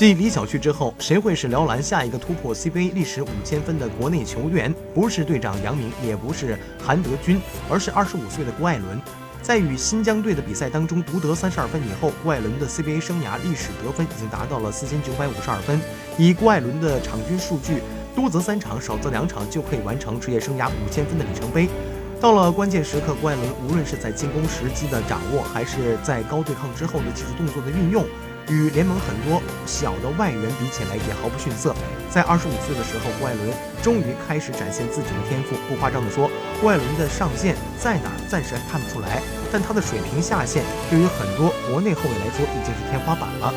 继李晓旭之后，谁会是辽篮下一个突破 CBA 历史五千分的国内球员？不是队长杨明，也不是韩德君，而是二十五岁的郭艾伦。在与新疆队的比赛当中独得三十二分以后，郭艾伦的 CBA 生涯历史得分已经达到了四千九百五十二分。以郭艾伦的场均数据，多则三场，少则两场就可以完成职业生涯五千分的里程碑。到了关键时刻，郭艾伦无论是在进攻时机的掌握，还是在高对抗之后的技术动作的运用，与联盟很多小的外援比起来也毫不逊色。在二十五岁的时候，郭艾伦终于开始展现自己的天赋。不夸张地说，郭艾伦的上限在哪儿，暂时还看不出来，但他的水平下限对于很多国内后卫来说已经是天花板了。